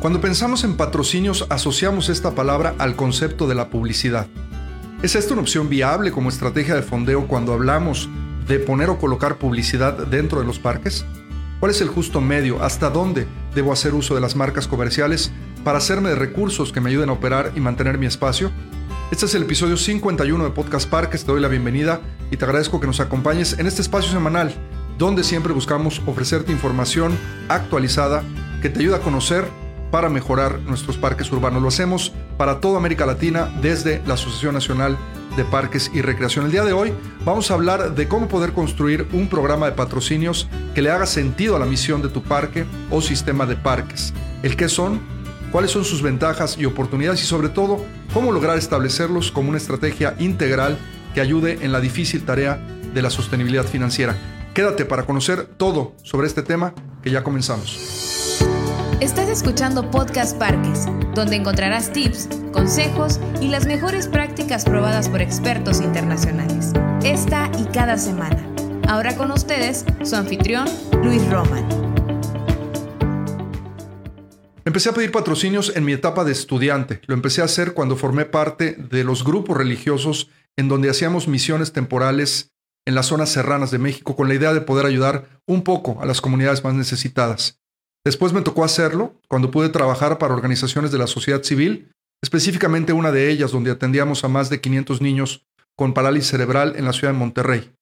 Cuando pensamos en patrocinios asociamos esta palabra al concepto de la publicidad. ¿Es esta una opción viable como estrategia de fondeo cuando hablamos de poner o colocar publicidad dentro de los parques? ¿Cuál es el justo medio? ¿Hasta dónde debo hacer uso de las marcas comerciales para hacerme de recursos que me ayuden a operar y mantener mi espacio? Este es el episodio 51 de Podcast Parques. Te doy la bienvenida y te agradezco que nos acompañes en este espacio semanal donde siempre buscamos ofrecerte información actualizada que te ayuda a conocer para mejorar nuestros parques urbanos. Lo hacemos para toda América Latina desde la Asociación Nacional de Parques y Recreación. El día de hoy vamos a hablar de cómo poder construir un programa de patrocinios que le haga sentido a la misión de tu parque o sistema de parques. El qué son, cuáles son sus ventajas y oportunidades y sobre todo cómo lograr establecerlos como una estrategia integral que ayude en la difícil tarea de la sostenibilidad financiera. Quédate para conocer todo sobre este tema que ya comenzamos. Estás escuchando Podcast Parques, donde encontrarás tips, consejos y las mejores prácticas probadas por expertos internacionales. Esta y cada semana. Ahora con ustedes, su anfitrión, Luis Roman. Empecé a pedir patrocinios en mi etapa de estudiante. Lo empecé a hacer cuando formé parte de los grupos religiosos en donde hacíamos misiones temporales en las zonas serranas de México con la idea de poder ayudar un poco a las comunidades más necesitadas. Después me tocó hacerlo cuando pude trabajar para organizaciones de la sociedad civil, específicamente una de ellas donde atendíamos a más de 500 niños con parálisis cerebral en la ciudad de Monterrey.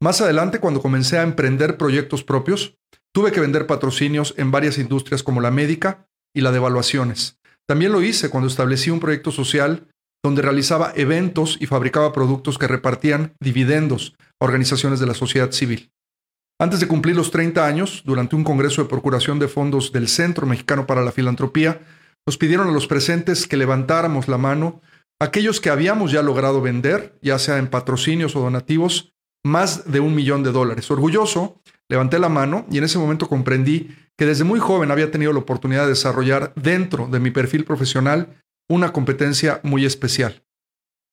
Más adelante, cuando comencé a emprender proyectos propios, tuve que vender patrocinios en varias industrias como la médica y la de evaluaciones. También lo hice cuando establecí un proyecto social donde realizaba eventos y fabricaba productos que repartían dividendos a organizaciones de la sociedad civil. Antes de cumplir los 30 años, durante un congreso de procuración de fondos del Centro Mexicano para la Filantropía, nos pidieron a los presentes que levantáramos la mano aquellos que habíamos ya logrado vender, ya sea en patrocinios o donativos, más de un millón de dólares. Orgulloso, levanté la mano y en ese momento comprendí que desde muy joven había tenido la oportunidad de desarrollar dentro de mi perfil profesional una competencia muy especial.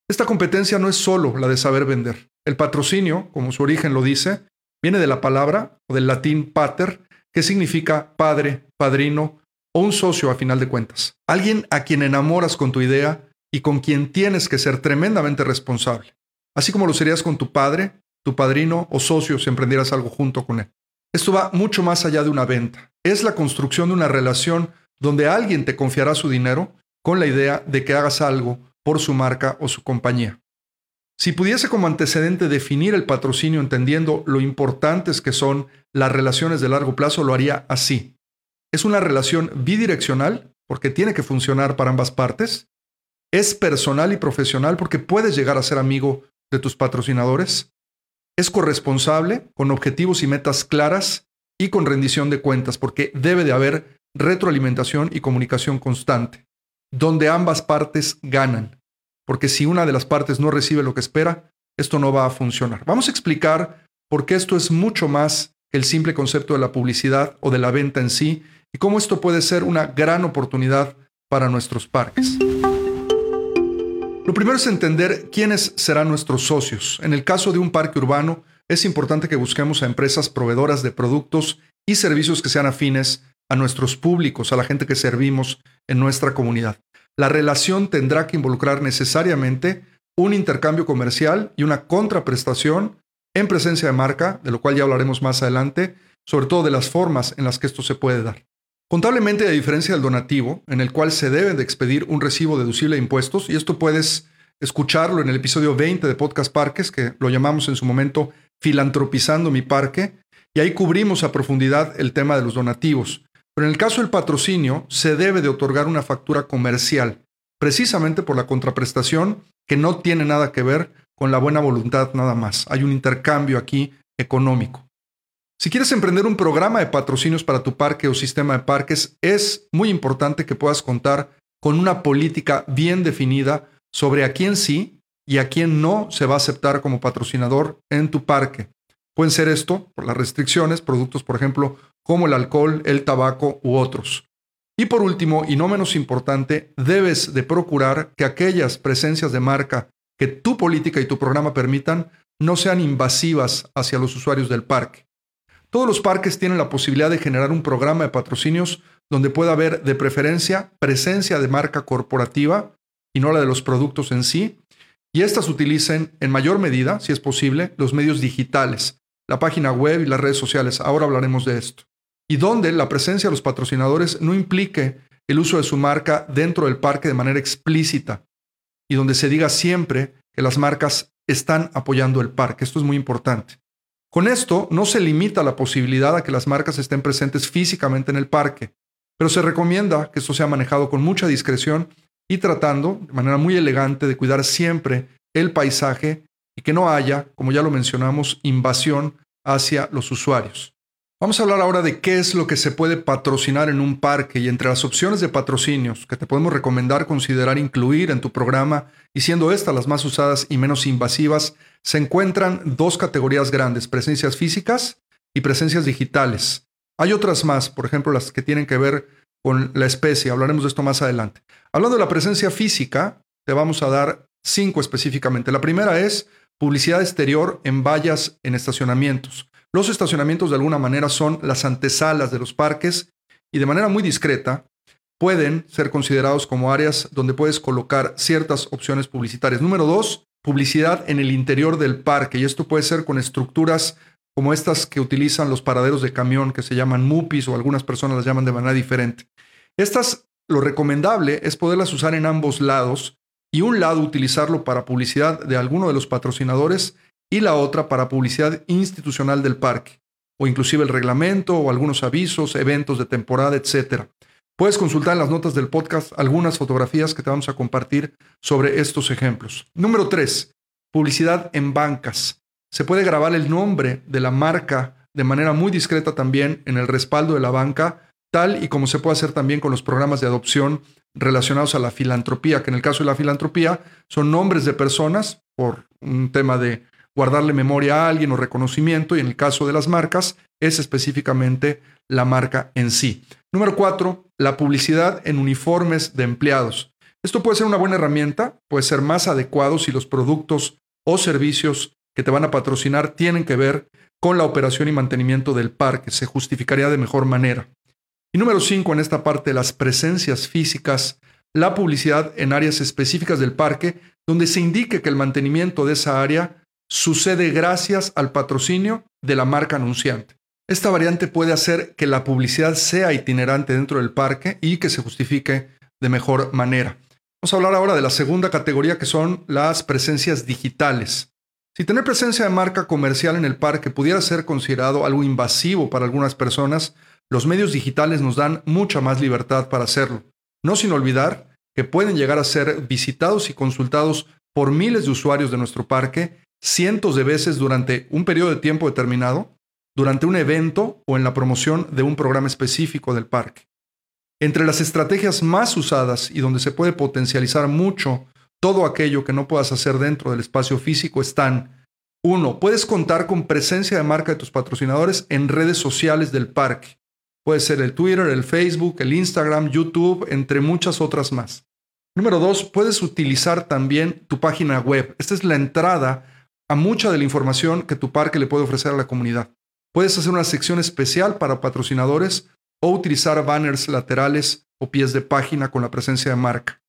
Esta competencia no es solo la de saber vender. El patrocinio, como su origen lo dice, Viene de la palabra o del latín pater, que significa padre, padrino o un socio a final de cuentas. Alguien a quien enamoras con tu idea y con quien tienes que ser tremendamente responsable, así como lo serías con tu padre, tu padrino o socio si emprendieras algo junto con él. Esto va mucho más allá de una venta. Es la construcción de una relación donde alguien te confiará su dinero con la idea de que hagas algo por su marca o su compañía. Si pudiese como antecedente definir el patrocinio entendiendo lo importantes que son las relaciones de largo plazo, lo haría así. Es una relación bidireccional porque tiene que funcionar para ambas partes. Es personal y profesional porque puedes llegar a ser amigo de tus patrocinadores. Es corresponsable con objetivos y metas claras y con rendición de cuentas porque debe de haber retroalimentación y comunicación constante, donde ambas partes ganan porque si una de las partes no recibe lo que espera, esto no va a funcionar. Vamos a explicar por qué esto es mucho más que el simple concepto de la publicidad o de la venta en sí y cómo esto puede ser una gran oportunidad para nuestros parques. Lo primero es entender quiénes serán nuestros socios. En el caso de un parque urbano, es importante que busquemos a empresas proveedoras de productos y servicios que sean afines a nuestros públicos, a la gente que servimos en nuestra comunidad la relación tendrá que involucrar necesariamente un intercambio comercial y una contraprestación en presencia de marca, de lo cual ya hablaremos más adelante, sobre todo de las formas en las que esto se puede dar. Contablemente, a diferencia del donativo, en el cual se debe de expedir un recibo deducible de impuestos, y esto puedes escucharlo en el episodio 20 de Podcast Parques, que lo llamamos en su momento Filantropizando mi parque, y ahí cubrimos a profundidad el tema de los donativos. Pero en el caso del patrocinio, se debe de otorgar una factura comercial, precisamente por la contraprestación que no tiene nada que ver con la buena voluntad nada más. Hay un intercambio aquí económico. Si quieres emprender un programa de patrocinios para tu parque o sistema de parques, es muy importante que puedas contar con una política bien definida sobre a quién sí y a quién no se va a aceptar como patrocinador en tu parque. Pueden ser esto por las restricciones, productos, por ejemplo, como el alcohol, el tabaco u otros. Y por último, y no menos importante, debes de procurar que aquellas presencias de marca que tu política y tu programa permitan no sean invasivas hacia los usuarios del parque. Todos los parques tienen la posibilidad de generar un programa de patrocinios donde pueda haber de preferencia presencia de marca corporativa y no la de los productos en sí, y estas utilicen en mayor medida, si es posible, los medios digitales, la página web y las redes sociales. Ahora hablaremos de esto. Y donde la presencia de los patrocinadores no implique el uso de su marca dentro del parque de manera explícita y donde se diga siempre que las marcas están apoyando el parque. Esto es muy importante. Con esto no se limita la posibilidad a que las marcas estén presentes físicamente en el parque, pero se recomienda que esto sea manejado con mucha discreción y tratando de manera muy elegante de cuidar siempre el paisaje y que no haya, como ya lo mencionamos, invasión hacia los usuarios. Vamos a hablar ahora de qué es lo que se puede patrocinar en un parque y entre las opciones de patrocinios que te podemos recomendar considerar incluir en tu programa y siendo estas las más usadas y menos invasivas, se encuentran dos categorías grandes, presencias físicas y presencias digitales. Hay otras más, por ejemplo, las que tienen que ver con la especie, hablaremos de esto más adelante. Hablando de la presencia física, te vamos a dar cinco específicamente. La primera es publicidad exterior en vallas en estacionamientos. Los estacionamientos de alguna manera son las antesalas de los parques y de manera muy discreta pueden ser considerados como áreas donde puedes colocar ciertas opciones publicitarias. Número dos, publicidad en el interior del parque y esto puede ser con estructuras como estas que utilizan los paraderos de camión que se llaman MUPIs o algunas personas las llaman de manera diferente. Estas, lo recomendable es poderlas usar en ambos lados y un lado utilizarlo para publicidad de alguno de los patrocinadores y la otra para publicidad institucional del parque, o inclusive el reglamento o algunos avisos, eventos de temporada, etc. Puedes consultar en las notas del podcast algunas fotografías que te vamos a compartir sobre estos ejemplos. Número 3. Publicidad en bancas. Se puede grabar el nombre de la marca de manera muy discreta también en el respaldo de la banca, tal y como se puede hacer también con los programas de adopción relacionados a la filantropía, que en el caso de la filantropía son nombres de personas por un tema de guardarle memoria a alguien o reconocimiento, y en el caso de las marcas es específicamente la marca en sí. Número cuatro, la publicidad en uniformes de empleados. Esto puede ser una buena herramienta, puede ser más adecuado si los productos o servicios que te van a patrocinar tienen que ver con la operación y mantenimiento del parque, se justificaría de mejor manera. Y número cinco, en esta parte, las presencias físicas, la publicidad en áreas específicas del parque, donde se indique que el mantenimiento de esa área sucede gracias al patrocinio de la marca anunciante. Esta variante puede hacer que la publicidad sea itinerante dentro del parque y que se justifique de mejor manera. Vamos a hablar ahora de la segunda categoría que son las presencias digitales. Si tener presencia de marca comercial en el parque pudiera ser considerado algo invasivo para algunas personas, los medios digitales nos dan mucha más libertad para hacerlo. No sin olvidar que pueden llegar a ser visitados y consultados por miles de usuarios de nuestro parque cientos de veces durante un periodo de tiempo determinado, durante un evento o en la promoción de un programa específico del parque. Entre las estrategias más usadas y donde se puede potencializar mucho todo aquello que no puedas hacer dentro del espacio físico están, uno, puedes contar con presencia de marca de tus patrocinadores en redes sociales del parque. Puede ser el Twitter, el Facebook, el Instagram, YouTube, entre muchas otras más. Número dos, puedes utilizar también tu página web. Esta es la entrada a mucha de la información que tu parque le puede ofrecer a la comunidad. Puedes hacer una sección especial para patrocinadores o utilizar banners laterales o pies de página con la presencia de marca.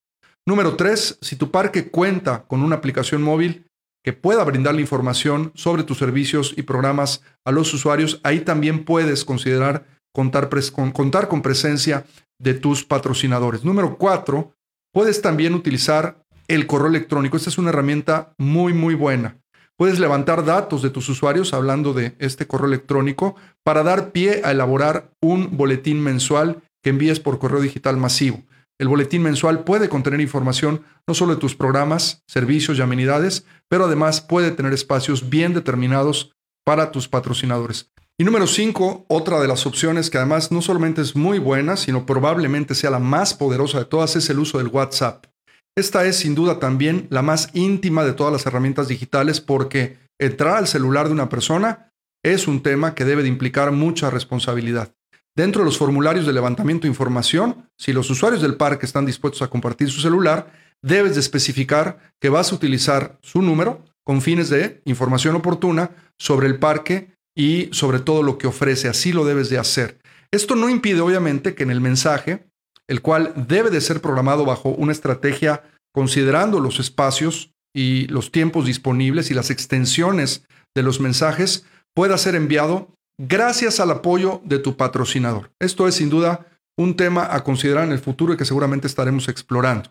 Número 3. Si tu parque cuenta con una aplicación móvil que pueda brindarle información sobre tus servicios y programas a los usuarios, ahí también puedes considerar contar, con, contar con presencia de tus patrocinadores. Número 4. Puedes también utilizar el correo electrónico. Esta es una herramienta muy, muy buena. Puedes levantar datos de tus usuarios hablando de este correo electrónico para dar pie a elaborar un boletín mensual que envíes por correo digital masivo. El boletín mensual puede contener información no solo de tus programas, servicios y amenidades, pero además puede tener espacios bien determinados para tus patrocinadores. Y número 5, otra de las opciones que además no solamente es muy buena, sino probablemente sea la más poderosa de todas, es el uso del WhatsApp. Esta es sin duda también la más íntima de todas las herramientas digitales porque entrar al celular de una persona es un tema que debe de implicar mucha responsabilidad. Dentro de los formularios de levantamiento de información, si los usuarios del parque están dispuestos a compartir su celular, debes de especificar que vas a utilizar su número con fines de información oportuna sobre el parque y sobre todo lo que ofrece. Así lo debes de hacer. Esto no impide obviamente que en el mensaje, el cual debe de ser programado bajo una estrategia considerando los espacios y los tiempos disponibles y las extensiones de los mensajes, pueda ser enviado gracias al apoyo de tu patrocinador. Esto es sin duda un tema a considerar en el futuro y que seguramente estaremos explorando.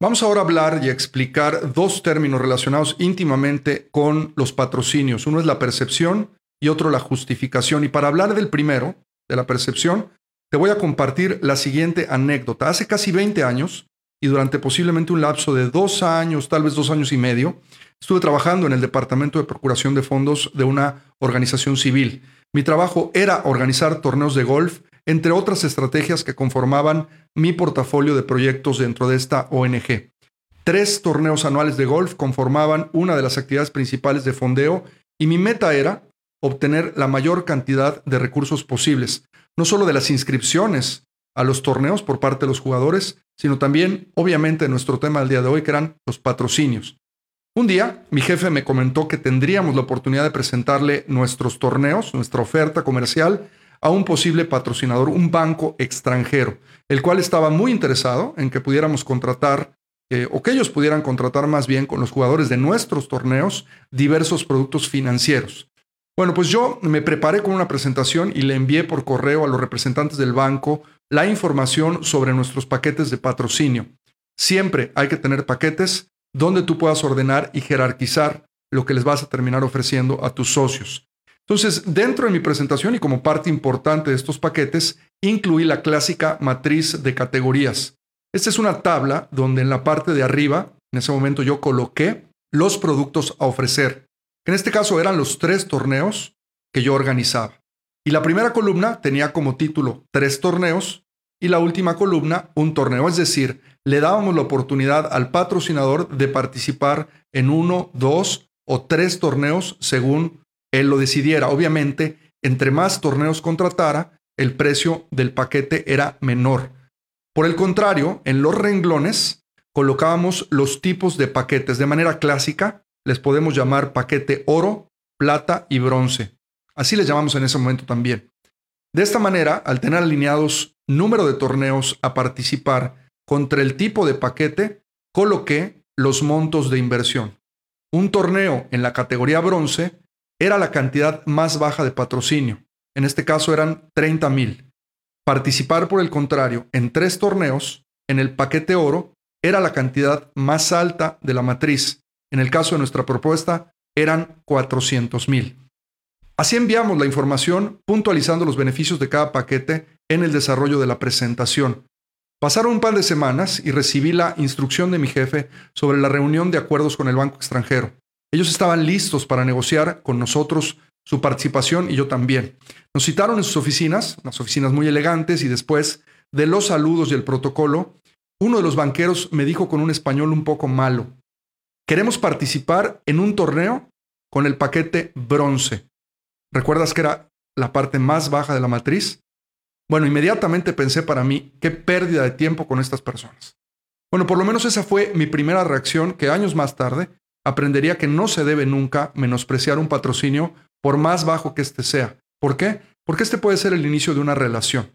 Vamos ahora a hablar y explicar dos términos relacionados íntimamente con los patrocinios. Uno es la percepción y otro la justificación. Y para hablar del primero, de la percepción, te voy a compartir la siguiente anécdota. Hace casi 20 años, y durante posiblemente un lapso de dos años, tal vez dos años y medio, estuve trabajando en el Departamento de Procuración de Fondos de una organización civil. Mi trabajo era organizar torneos de golf, entre otras estrategias que conformaban mi portafolio de proyectos dentro de esta ONG. Tres torneos anuales de golf conformaban una de las actividades principales de fondeo y mi meta era obtener la mayor cantidad de recursos posibles, no solo de las inscripciones a los torneos por parte de los jugadores, sino también, obviamente, nuestro tema del día de hoy, que eran los patrocinios. Un día, mi jefe me comentó que tendríamos la oportunidad de presentarle nuestros torneos, nuestra oferta comercial, a un posible patrocinador, un banco extranjero, el cual estaba muy interesado en que pudiéramos contratar, eh, o que ellos pudieran contratar más bien con los jugadores de nuestros torneos, diversos productos financieros. Bueno, pues yo me preparé con una presentación y le envié por correo a los representantes del banco la información sobre nuestros paquetes de patrocinio. Siempre hay que tener paquetes donde tú puedas ordenar y jerarquizar lo que les vas a terminar ofreciendo a tus socios. Entonces, dentro de mi presentación y como parte importante de estos paquetes, incluí la clásica matriz de categorías. Esta es una tabla donde en la parte de arriba, en ese momento yo coloqué los productos a ofrecer en este caso eran los tres torneos que yo organizaba. Y la primera columna tenía como título tres torneos y la última columna un torneo, es decir, le dábamos la oportunidad al patrocinador de participar en uno, dos o tres torneos según él lo decidiera. Obviamente, entre más torneos contratara, el precio del paquete era menor. Por el contrario, en los renglones colocábamos los tipos de paquetes de manera clásica, les podemos llamar paquete oro, plata y bronce. Así les llamamos en ese momento también. De esta manera, al tener alineados número de torneos a participar contra el tipo de paquete, coloqué los montos de inversión. Un torneo en la categoría bronce era la cantidad más baja de patrocinio. En este caso eran 30 mil. Participar, por el contrario, en tres torneos, en el paquete oro, era la cantidad más alta de la matriz, en el caso de nuestra propuesta, eran 400 mil. Así enviamos la información puntualizando los beneficios de cada paquete en el desarrollo de la presentación. Pasaron un par de semanas y recibí la instrucción de mi jefe sobre la reunión de acuerdos con el banco extranjero. Ellos estaban listos para negociar con nosotros su participación y yo también. Nos citaron en sus oficinas, unas oficinas muy elegantes, y después de los saludos y el protocolo, uno de los banqueros me dijo con un español un poco malo, Queremos participar en un torneo con el paquete bronce. ¿Recuerdas que era la parte más baja de la matriz? Bueno, inmediatamente pensé para mí, qué pérdida de tiempo con estas personas. Bueno, por lo menos esa fue mi primera reacción que años más tarde aprendería que no se debe nunca menospreciar un patrocinio por más bajo que éste sea. ¿Por qué? Porque este puede ser el inicio de una relación.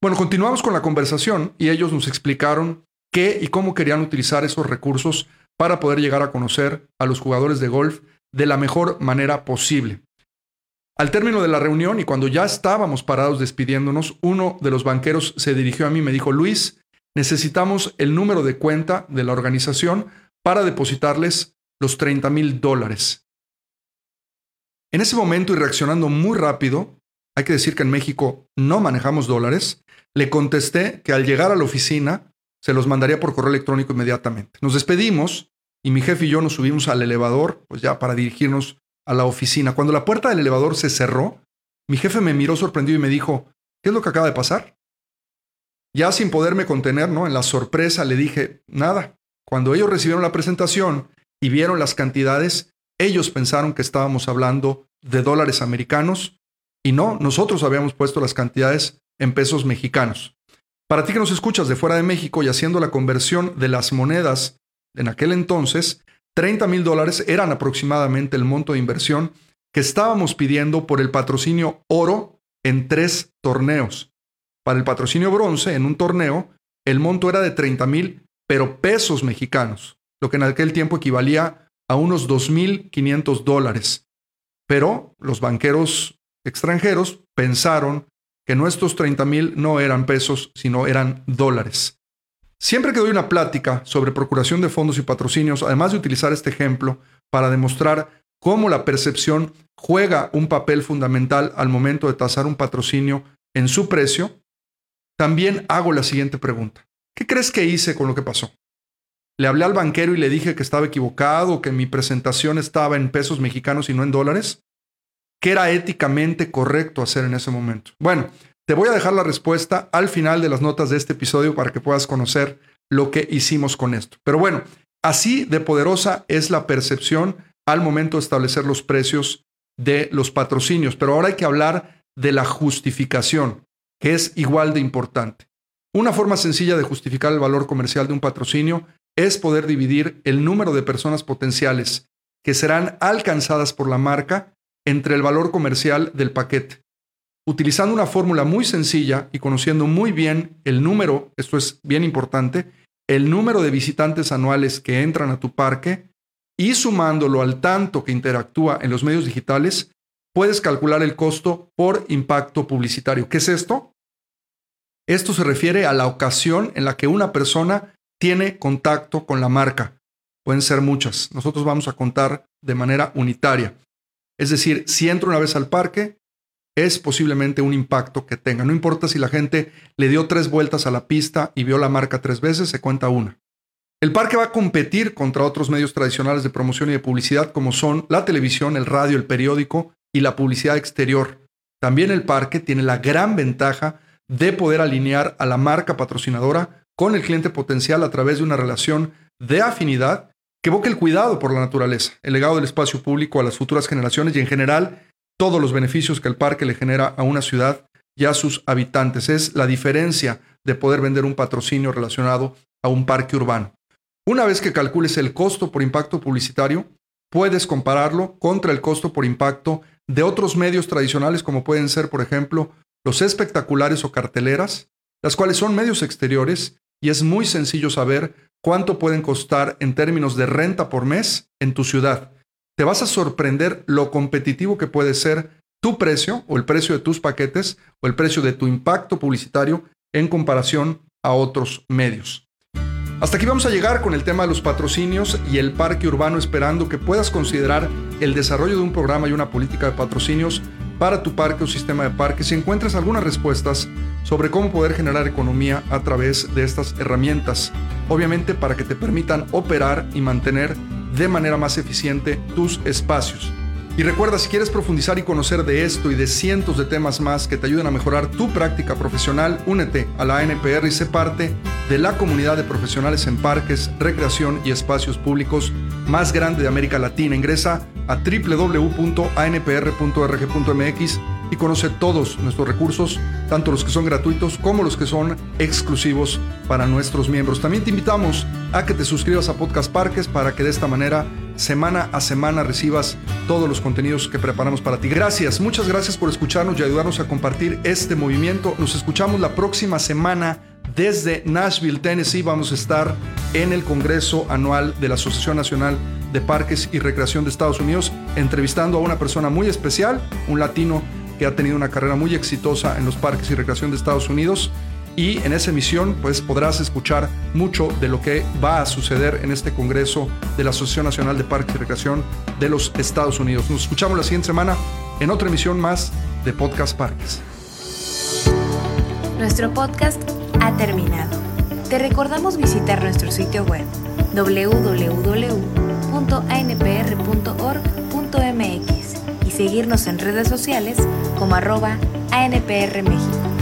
Bueno, continuamos con la conversación y ellos nos explicaron qué y cómo querían utilizar esos recursos para poder llegar a conocer a los jugadores de golf de la mejor manera posible. Al término de la reunión y cuando ya estábamos parados despidiéndonos, uno de los banqueros se dirigió a mí y me dijo, Luis, necesitamos el número de cuenta de la organización para depositarles los 30 mil dólares. En ese momento y reaccionando muy rápido, hay que decir que en México no manejamos dólares, le contesté que al llegar a la oficina se los mandaría por correo electrónico inmediatamente. Nos despedimos y mi jefe y yo nos subimos al elevador, pues ya para dirigirnos a la oficina. Cuando la puerta del elevador se cerró, mi jefe me miró sorprendido y me dijo, ¿qué es lo que acaba de pasar? Ya sin poderme contener, ¿no? En la sorpresa le dije, nada. Cuando ellos recibieron la presentación y vieron las cantidades, ellos pensaron que estábamos hablando de dólares americanos y no, nosotros habíamos puesto las cantidades en pesos mexicanos. Para ti que nos escuchas de fuera de México y haciendo la conversión de las monedas en aquel entonces, 30 mil dólares eran aproximadamente el monto de inversión que estábamos pidiendo por el patrocinio oro en tres torneos. Para el patrocinio bronce, en un torneo, el monto era de 30 mil, pero pesos mexicanos, lo que en aquel tiempo equivalía a unos 2.500 dólares. Pero los banqueros extranjeros pensaron que nuestros 30 mil no eran pesos, sino eran dólares. Siempre que doy una plática sobre procuración de fondos y patrocinios, además de utilizar este ejemplo para demostrar cómo la percepción juega un papel fundamental al momento de tasar un patrocinio en su precio, también hago la siguiente pregunta. ¿Qué crees que hice con lo que pasó? Le hablé al banquero y le dije que estaba equivocado, que mi presentación estaba en pesos mexicanos y no en dólares. ¿Qué era éticamente correcto hacer en ese momento? Bueno, te voy a dejar la respuesta al final de las notas de este episodio para que puedas conocer lo que hicimos con esto. Pero bueno, así de poderosa es la percepción al momento de establecer los precios de los patrocinios. Pero ahora hay que hablar de la justificación, que es igual de importante. Una forma sencilla de justificar el valor comercial de un patrocinio es poder dividir el número de personas potenciales que serán alcanzadas por la marca entre el valor comercial del paquete. Utilizando una fórmula muy sencilla y conociendo muy bien el número, esto es bien importante, el número de visitantes anuales que entran a tu parque y sumándolo al tanto que interactúa en los medios digitales, puedes calcular el costo por impacto publicitario. ¿Qué es esto? Esto se refiere a la ocasión en la que una persona tiene contacto con la marca. Pueden ser muchas. Nosotros vamos a contar de manera unitaria. Es decir, si entro una vez al parque, es posiblemente un impacto que tenga. No importa si la gente le dio tres vueltas a la pista y vio la marca tres veces, se cuenta una. El parque va a competir contra otros medios tradicionales de promoción y de publicidad como son la televisión, el radio, el periódico y la publicidad exterior. También el parque tiene la gran ventaja de poder alinear a la marca patrocinadora con el cliente potencial a través de una relación de afinidad que evoque el cuidado por la naturaleza, el legado del espacio público a las futuras generaciones y en general todos los beneficios que el parque le genera a una ciudad y a sus habitantes. Es la diferencia de poder vender un patrocinio relacionado a un parque urbano. Una vez que calcules el costo por impacto publicitario, puedes compararlo contra el costo por impacto de otros medios tradicionales como pueden ser, por ejemplo, los espectaculares o carteleras, las cuales son medios exteriores y es muy sencillo saber cuánto pueden costar en términos de renta por mes en tu ciudad. Te vas a sorprender lo competitivo que puede ser tu precio o el precio de tus paquetes o el precio de tu impacto publicitario en comparación a otros medios. Hasta aquí vamos a llegar con el tema de los patrocinios y el parque urbano esperando que puedas considerar el desarrollo de un programa y una política de patrocinios para tu parque o sistema de parques si encuentras algunas respuestas sobre cómo poder generar economía a través de estas herramientas, obviamente para que te permitan operar y mantener de manera más eficiente tus espacios. Y recuerda, si quieres profundizar y conocer de esto y de cientos de temas más que te ayuden a mejorar tu práctica profesional, únete a la ANPR y sé parte de la comunidad de profesionales en parques, recreación y espacios públicos más grande de América Latina. Ingresa a www.anpr.org.mx y conoce todos nuestros recursos, tanto los que son gratuitos como los que son exclusivos para nuestros miembros. También te invitamos a que te suscribas a Podcast Parques para que de esta manera semana a semana recibas todos los contenidos que preparamos para ti. Gracias, muchas gracias por escucharnos y ayudarnos a compartir este movimiento. Nos escuchamos la próxima semana desde Nashville, Tennessee. Vamos a estar en el Congreso Anual de la Asociación Nacional de Parques y Recreación de Estados Unidos, entrevistando a una persona muy especial, un latino que ha tenido una carrera muy exitosa en los parques y recreación de Estados Unidos. Y en esa emisión, pues podrás escuchar mucho de lo que va a suceder en este Congreso de la Asociación Nacional de Parques y Recreación de los Estados Unidos. Nos escuchamos la siguiente semana en otra emisión más de Podcast Parques. Nuestro podcast ha terminado. Te recordamos visitar nuestro sitio web www.anpr.org.mx seguirnos en redes sociales como arroba ANPR México.